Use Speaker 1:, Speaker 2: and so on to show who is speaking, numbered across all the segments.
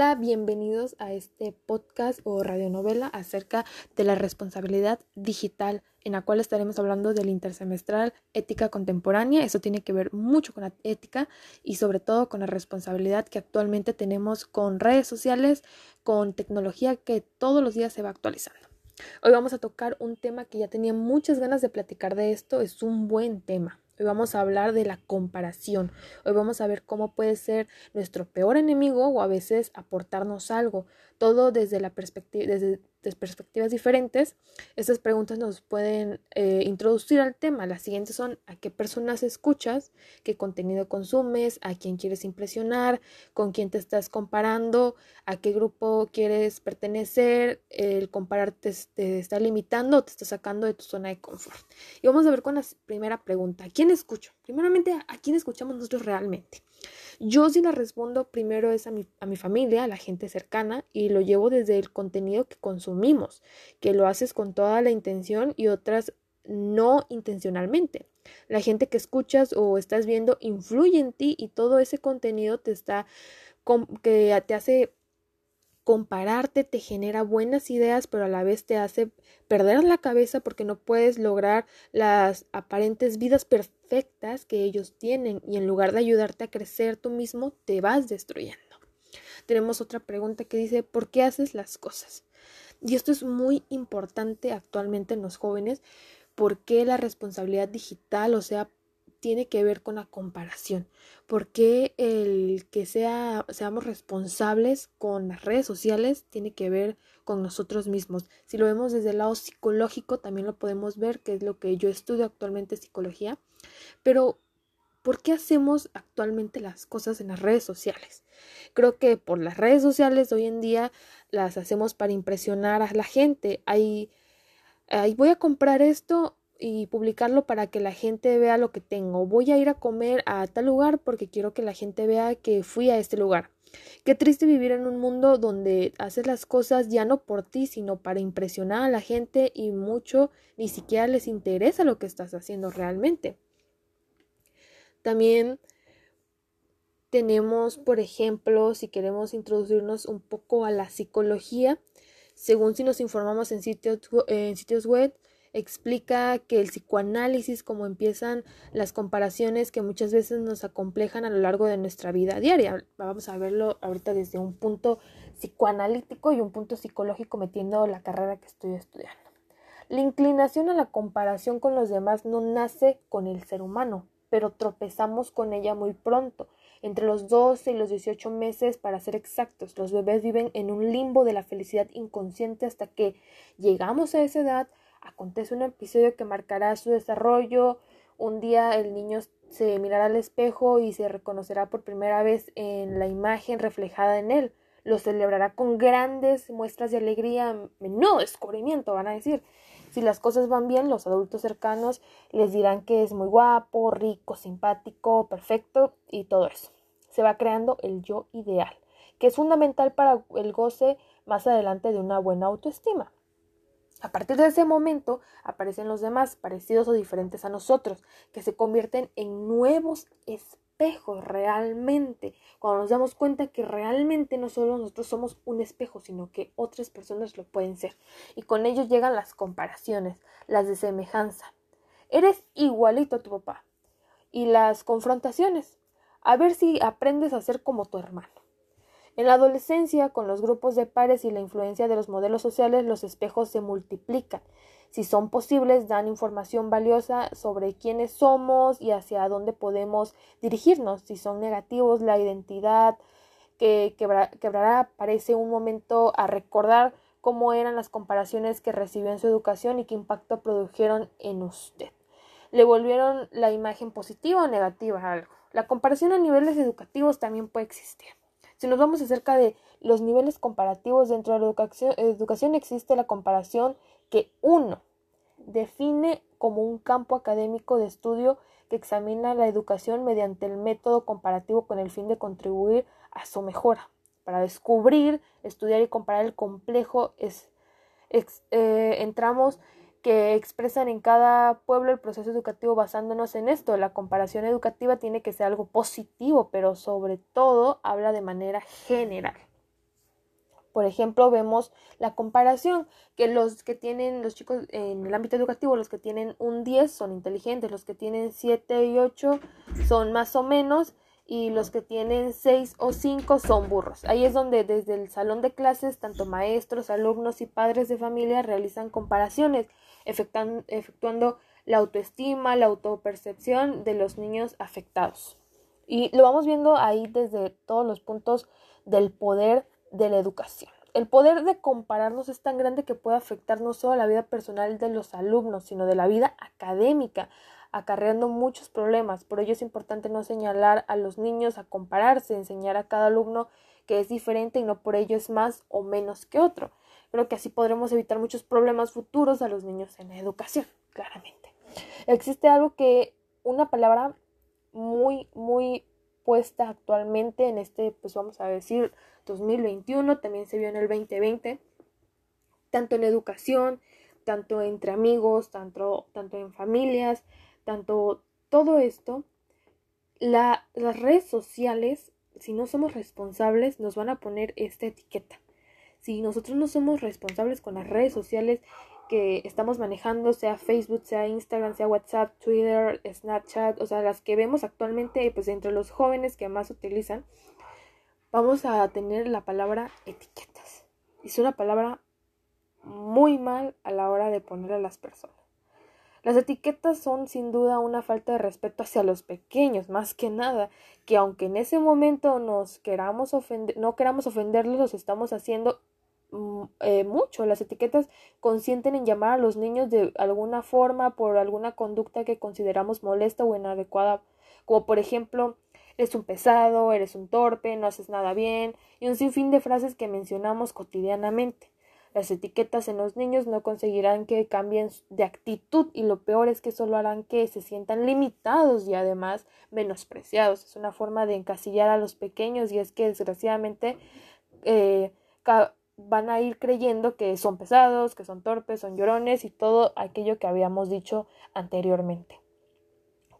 Speaker 1: Hola, bienvenidos a este podcast o radionovela acerca de la responsabilidad digital, en la cual estaremos hablando del intersemestral ética contemporánea. Eso tiene que ver mucho con la ética y sobre todo con la responsabilidad que actualmente tenemos con redes sociales, con tecnología que todos los días se va actualizando. Hoy vamos a tocar un tema que ya tenía muchas ganas de platicar de esto, es un buen tema. Hoy vamos a hablar de la comparación. Hoy vamos a ver cómo puede ser nuestro peor enemigo o a veces aportarnos algo. Todo desde la perspectiva, desde de perspectivas diferentes, estas preguntas nos pueden eh, introducir al tema. Las siguientes son a qué personas escuchas, qué contenido consumes, a quién quieres impresionar, con quién te estás comparando, a qué grupo quieres pertenecer, el compararte te está limitando o te está sacando de tu zona de confort. Y vamos a ver con la primera pregunta, ¿a quién escucho? Primeramente, ¿a quién escuchamos nosotros realmente? Yo sí la respondo primero es a mi, a mi familia, a la gente cercana, y lo llevo desde el contenido que consumimos, que lo haces con toda la intención y otras no intencionalmente. La gente que escuchas o estás viendo influye en ti y todo ese contenido te está que te hace compararte te genera buenas ideas, pero a la vez te hace perder la cabeza porque no puedes lograr las aparentes vidas perfectas que ellos tienen y en lugar de ayudarte a crecer tú mismo, te vas destruyendo. Tenemos otra pregunta que dice, ¿por qué haces las cosas? Y esto es muy importante actualmente en los jóvenes, ¿por qué la responsabilidad digital, o sea, tiene que ver con la comparación. porque el que sea, seamos responsables con las redes sociales tiene que ver con nosotros mismos? Si lo vemos desde el lado psicológico, también lo podemos ver, que es lo que yo estudio actualmente psicología. Pero, ¿por qué hacemos actualmente las cosas en las redes sociales? Creo que por las redes sociales hoy en día las hacemos para impresionar a la gente. Ahí voy a comprar esto y publicarlo para que la gente vea lo que tengo. Voy a ir a comer a tal lugar porque quiero que la gente vea que fui a este lugar. Qué triste vivir en un mundo donde haces las cosas ya no por ti, sino para impresionar a la gente y mucho ni siquiera les interesa lo que estás haciendo realmente. También tenemos, por ejemplo, si queremos introducirnos un poco a la psicología, según si nos informamos en sitios, en sitios web, explica que el psicoanálisis, como empiezan las comparaciones que muchas veces nos acomplejan a lo largo de nuestra vida diaria. Vamos a verlo ahorita desde un punto psicoanalítico y un punto psicológico metiendo la carrera que estoy estudiando. La inclinación a la comparación con los demás no nace con el ser humano, pero tropezamos con ella muy pronto. Entre los 12 y los 18 meses, para ser exactos, los bebés viven en un limbo de la felicidad inconsciente hasta que llegamos a esa edad acontece un episodio que marcará su desarrollo. Un día el niño se mirará al espejo y se reconocerá por primera vez en la imagen reflejada en él. Lo celebrará con grandes muestras de alegría. Menudo descubrimiento, van a decir. Si las cosas van bien, los adultos cercanos les dirán que es muy guapo, rico, simpático, perfecto y todo eso. Se va creando el yo ideal, que es fundamental para el goce más adelante de una buena autoestima. A partir de ese momento aparecen los demás, parecidos o diferentes a nosotros, que se convierten en nuevos espejos realmente. Cuando nos damos cuenta que realmente no solo nosotros somos un espejo, sino que otras personas lo pueden ser. Y con ellos llegan las comparaciones, las de semejanza. Eres igualito a tu papá. Y las confrontaciones. A ver si aprendes a ser como tu hermano. En la adolescencia, con los grupos de pares y la influencia de los modelos sociales, los espejos se multiplican. Si son posibles, dan información valiosa sobre quiénes somos y hacia dónde podemos dirigirnos. Si son negativos, la identidad que quebrará parece un momento a recordar cómo eran las comparaciones que recibió en su educación y qué impacto produjeron en usted. ¿Le volvieron la imagen positiva o negativa a algo? La comparación a niveles educativos también puede existir. Si nos vamos acerca de los niveles comparativos dentro de la educación, educación existe la comparación que uno define como un campo académico de estudio que examina la educación mediante el método comparativo con el fin de contribuir a su mejora. Para descubrir, estudiar y comparar el complejo es, eh, entramos que expresan en cada pueblo el proceso educativo basándonos en esto. La comparación educativa tiene que ser algo positivo, pero sobre todo habla de manera general. Por ejemplo, vemos la comparación, que los que tienen, los chicos en el ámbito educativo, los que tienen un 10 son inteligentes, los que tienen 7 y 8 son más o menos, y los que tienen 6 o 5 son burros. Ahí es donde desde el salón de clases, tanto maestros, alumnos y padres de familia realizan comparaciones, efectuando la autoestima, la autopercepción de los niños afectados. Y lo vamos viendo ahí desde todos los puntos del poder de la educación. El poder de compararnos es tan grande que puede afectar no solo la vida personal de los alumnos, sino de la vida académica, acarreando muchos problemas. Por ello es importante no señalar a los niños a compararse, enseñar a cada alumno que es diferente y no por ello es más o menos que otro. Creo que así podremos evitar muchos problemas futuros a los niños en la educación, claramente. Existe algo que, una palabra muy, muy puesta actualmente en este, pues vamos a decir, 2021, también se vio en el 2020, tanto en educación, tanto entre amigos, tanto, tanto en familias, tanto todo esto, la, las redes sociales, si no somos responsables, nos van a poner esta etiqueta. Si nosotros no somos responsables con las redes sociales que estamos manejando, sea Facebook, sea Instagram, sea WhatsApp, Twitter, Snapchat, o sea, las que vemos actualmente, pues entre los jóvenes que más utilizan, vamos a tener la palabra etiquetas. Es una palabra muy mal a la hora de poner a las personas. Las etiquetas son sin duda una falta de respeto hacia los pequeños, más que nada, que aunque en ese momento nos queramos ofender, no queramos ofenderlos, los estamos haciendo eh, mucho. Las etiquetas consienten en llamar a los niños de alguna forma por alguna conducta que consideramos molesta o inadecuada, como por ejemplo eres un pesado, eres un torpe, no haces nada bien, y un sinfín de frases que mencionamos cotidianamente. Las etiquetas en los niños no conseguirán que cambien de actitud y lo peor es que solo harán que se sientan limitados y además menospreciados. Es una forma de encasillar a los pequeños y es que desgraciadamente eh, van a ir creyendo que son pesados, que son torpes, son llorones y todo aquello que habíamos dicho anteriormente.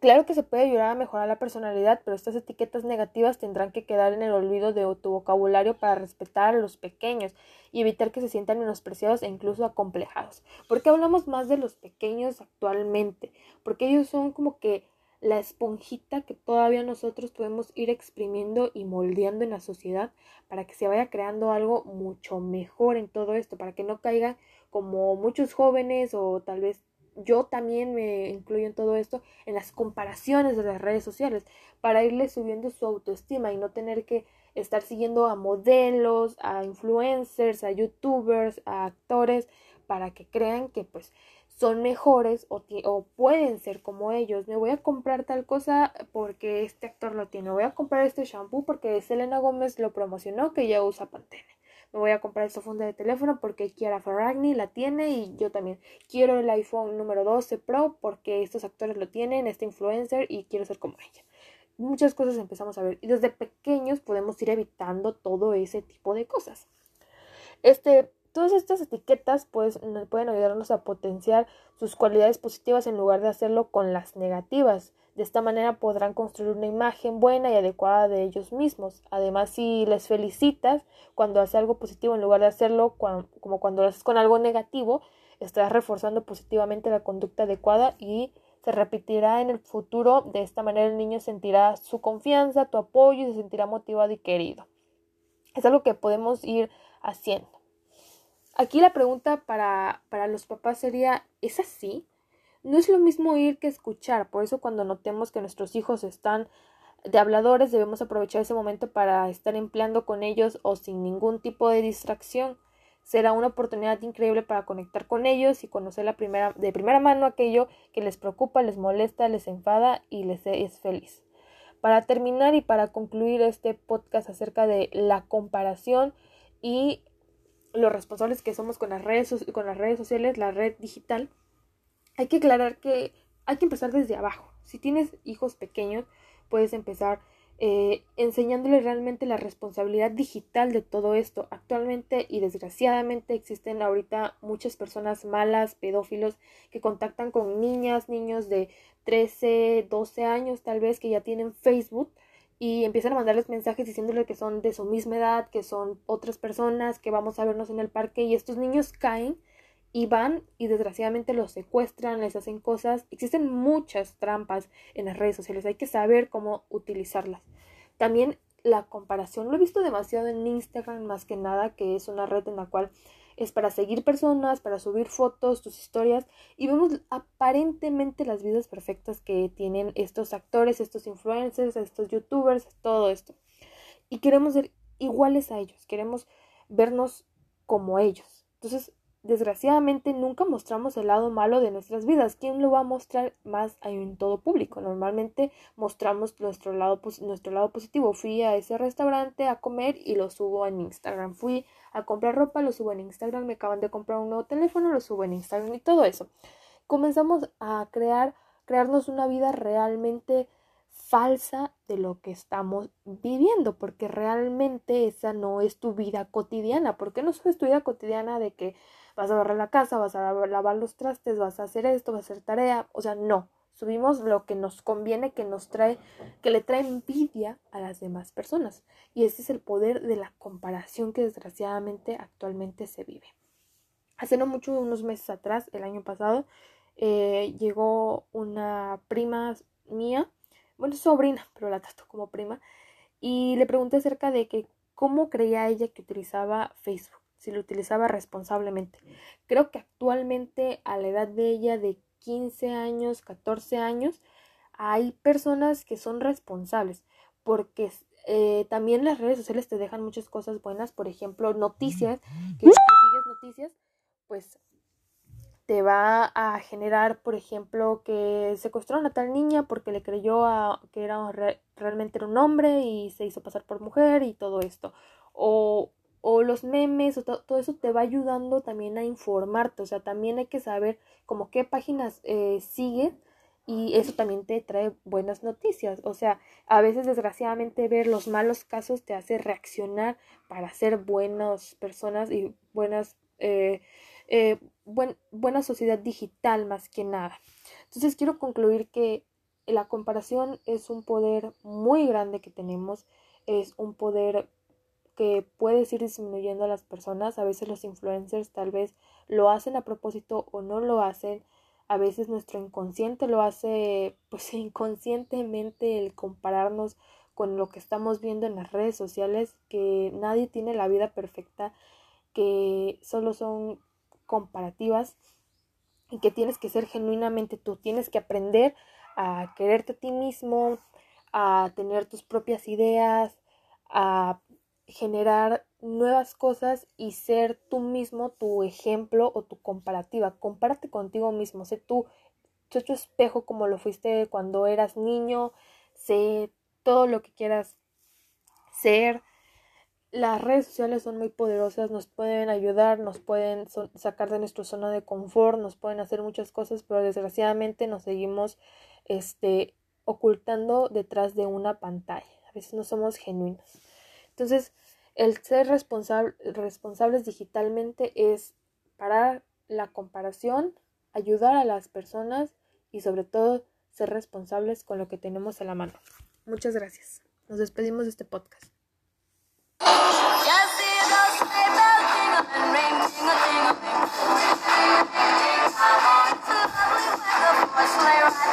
Speaker 1: Claro que se puede ayudar a mejorar la personalidad, pero estas etiquetas negativas tendrán que quedar en el olvido de tu vocabulario para respetar a los pequeños y evitar que se sientan menospreciados e incluso acomplejados. ¿Por qué hablamos más de los pequeños actualmente? Porque ellos son como que la esponjita que todavía nosotros podemos ir exprimiendo y moldeando en la sociedad para que se vaya creando algo mucho mejor en todo esto, para que no caigan como muchos jóvenes o tal vez yo también me incluyo en todo esto, en las comparaciones de las redes sociales, para irle subiendo su autoestima y no tener que estar siguiendo a modelos, a influencers, a youtubers, a actores, para que crean que pues son mejores o, o, pueden ser como ellos. Me voy a comprar tal cosa porque este actor lo tiene. Voy a comprar este shampoo porque Selena Gómez lo promocionó que ya usa Pantene me voy a comprar esta funda de teléfono porque Kiara Ferragni la tiene y yo también quiero el iPhone número 12 Pro porque estos actores lo tienen, este influencer y quiero ser como ella. Muchas cosas empezamos a ver y desde pequeños podemos ir evitando todo ese tipo de cosas. Este, todas estas etiquetas pues, pueden ayudarnos a potenciar sus cualidades positivas en lugar de hacerlo con las negativas. De esta manera podrán construir una imagen buena y adecuada de ellos mismos. Además, si les felicitas cuando hace algo positivo en lugar de hacerlo como cuando lo haces con algo negativo, estarás reforzando positivamente la conducta adecuada y se repetirá en el futuro. De esta manera el niño sentirá su confianza, tu apoyo y se sentirá motivado y querido. Es algo que podemos ir haciendo. Aquí la pregunta para, para los papás sería, ¿es así? No es lo mismo oír que escuchar, por eso cuando notemos que nuestros hijos están de habladores debemos aprovechar ese momento para estar empleando con ellos o sin ningún tipo de distracción. Será una oportunidad increíble para conectar con ellos y conocer la primera, de primera mano aquello que les preocupa, les molesta, les enfada y les es feliz. Para terminar y para concluir este podcast acerca de la comparación y los responsables que somos con las redes, con las redes sociales, la red digital, hay que aclarar que hay que empezar desde abajo. Si tienes hijos pequeños, puedes empezar eh, enseñándoles realmente la responsabilidad digital de todo esto. Actualmente y desgraciadamente existen ahorita muchas personas malas, pedófilos, que contactan con niñas, niños de 13, 12 años tal vez que ya tienen Facebook y empiezan a mandarles mensajes diciéndoles que son de su misma edad, que son otras personas, que vamos a vernos en el parque y estos niños caen y van y desgraciadamente los secuestran, les hacen cosas. Existen muchas trampas en las redes sociales, hay que saber cómo utilizarlas. También la comparación, lo he visto demasiado en Instagram más que nada, que es una red en la cual es para seguir personas, para subir fotos, tus historias y vemos aparentemente las vidas perfectas que tienen estos actores, estos influencers, estos youtubers, todo esto. Y queremos ser iguales a ellos, queremos vernos como ellos. Entonces, desgraciadamente nunca mostramos el lado malo de nuestras vidas. ¿Quién lo va a mostrar más en todo público? Normalmente mostramos nuestro lado, nuestro lado positivo. Fui a ese restaurante a comer y lo subo en Instagram. Fui a comprar ropa, lo subo en Instagram. Me acaban de comprar un nuevo teléfono, lo subo en Instagram y todo eso. Comenzamos a crear, crearnos una vida realmente falsa de lo que estamos viviendo, porque realmente esa no es tu vida cotidiana, porque no es tu vida cotidiana de que vas a barrer la casa, vas a lavar los trastes, vas a hacer esto, vas a hacer tarea, o sea, no, subimos lo que nos conviene, que nos trae, que le trae envidia a las demás personas. Y ese es el poder de la comparación que desgraciadamente actualmente se vive. Hace no mucho, unos meses atrás, el año pasado, eh, llegó una prima mía, bueno, sobrina, pero la trato como prima, y le pregunté acerca de que cómo creía ella que utilizaba Facebook si lo utilizaba responsablemente. Creo que actualmente a la edad de ella de 15 años, 14 años, hay personas que son responsables porque eh, también las redes sociales te dejan muchas cosas buenas, por ejemplo, noticias, que si sigues noticias, pues te va a generar, por ejemplo, que secuestraron a tal niña porque le creyó a, que era realmente era un hombre y se hizo pasar por mujer y todo esto. O o los memes o todo eso te va ayudando también a informarte, o sea, también hay que saber como qué páginas eh, y eso también te trae buenas noticias, o sea, a veces desgraciadamente ver los malos casos te hace reaccionar para ser buenas personas y buenas, eh, eh, buena sociedad digital más que nada. Entonces quiero concluir que la comparación es un poder muy grande que tenemos, es un poder que puedes ir disminuyendo a las personas. A veces los influencers tal vez lo hacen a propósito o no lo hacen. A veces nuestro inconsciente lo hace pues inconscientemente el compararnos con lo que estamos viendo en las redes sociales, que nadie tiene la vida perfecta, que solo son comparativas y que tienes que ser genuinamente tú, tienes que aprender a quererte a ti mismo, a tener tus propias ideas, a generar nuevas cosas y ser tú mismo tu ejemplo o tu comparativa. Compárate contigo mismo, sé tú, sé tu espejo como lo fuiste cuando eras niño, sé todo lo que quieras ser. Las redes sociales son muy poderosas, nos pueden ayudar, nos pueden sacar de nuestra zona de confort, nos pueden hacer muchas cosas, pero desgraciadamente nos seguimos este, ocultando detrás de una pantalla. A veces no somos genuinos. Entonces, el ser responsables digitalmente es parar la comparación, ayudar a las personas y sobre todo ser responsables con lo que tenemos en la mano. Muchas gracias. Nos despedimos de este podcast. I want to, I want to, I want